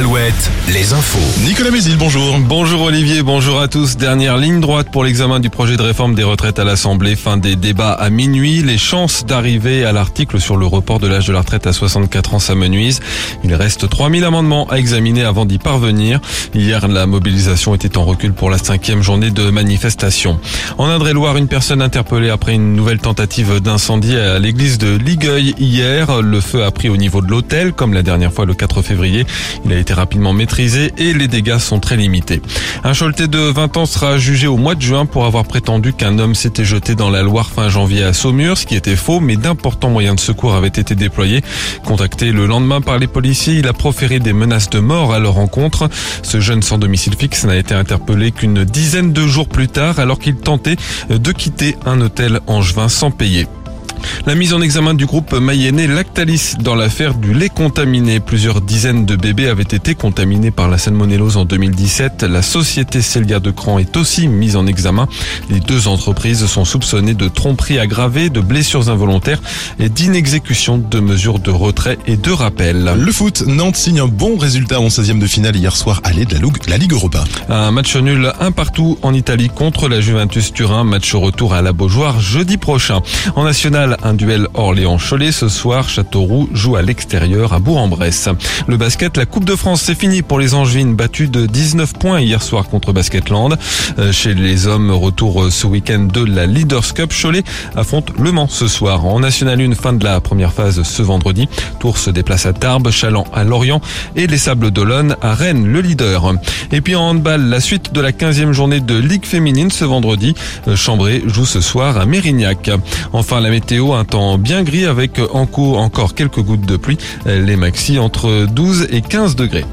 Alouette, les infos. Nicolas Mézil, bonjour. Bonjour Olivier, bonjour à tous. Dernière ligne droite pour l'examen du projet de réforme des retraites à l'Assemblée. Fin des débats à minuit. Les chances d'arriver à l'article sur le report de l'âge de la retraite à 64 ans s'amenuisent. Il reste 3000 amendements à examiner avant d'y parvenir. Hier, la mobilisation était en recul pour la cinquième journée de manifestation. En Indre-et-Loire, une personne interpellée après une nouvelle tentative d'incendie à l'église de Ligueuil hier. Le feu a pris au niveau de l'hôtel, comme la dernière fois le 4 février. Il a été rapidement maîtrisé et les dégâts sont très limités. Un Choletais de 20 ans sera jugé au mois de juin pour avoir prétendu qu'un homme s'était jeté dans la Loire fin janvier à Saumur, ce qui était faux, mais d'importants moyens de secours avaient été déployés. Contacté le lendemain par les policiers, il a proféré des menaces de mort à leur rencontre. Ce jeune sans domicile fixe n'a été interpellé qu'une dizaine de jours plus tard alors qu'il tentait de quitter un hôtel angevin sans payer. La mise en examen du groupe mayennais Lactalis dans l'affaire du lait contaminé. Plusieurs dizaines de bébés avaient été contaminés par la salmonellose en 2017. La société Celia de Cran est aussi mise en examen. Les deux entreprises sont soupçonnées de tromperie aggravée, de blessures involontaires et d'inexécution de mesures de retrait et de rappel. Le foot, Nantes signe un bon résultat en 16e de finale hier soir aller de la Ligue, la Ligue Europa. Un match nul un partout en Italie contre la Juventus Turin. Match retour à la Beaujoire jeudi prochain. En national, un duel Orléans-Cholet. Ce soir, Châteauroux joue à l'extérieur à Bourg-en-Bresse. Le basket, la Coupe de France, c'est fini pour les Angevines, battues de 19 points hier soir contre Basketland. Euh, chez les hommes, retour ce week-end de la Leaders Cup. Cholet affronte Le Mans ce soir. En National 1, fin de la première phase ce vendredi. Tours se déplace à Tarbes, Chaland à Lorient et les Sables d'Olonne à Rennes, le leader. Et puis en handball, la suite de la 15e journée de Ligue féminine ce vendredi. Euh, Chambray joue ce soir à Mérignac. Enfin, la un temps bien gris avec en cours encore quelques gouttes de pluie. Les maxi entre 12 et 15 degrés.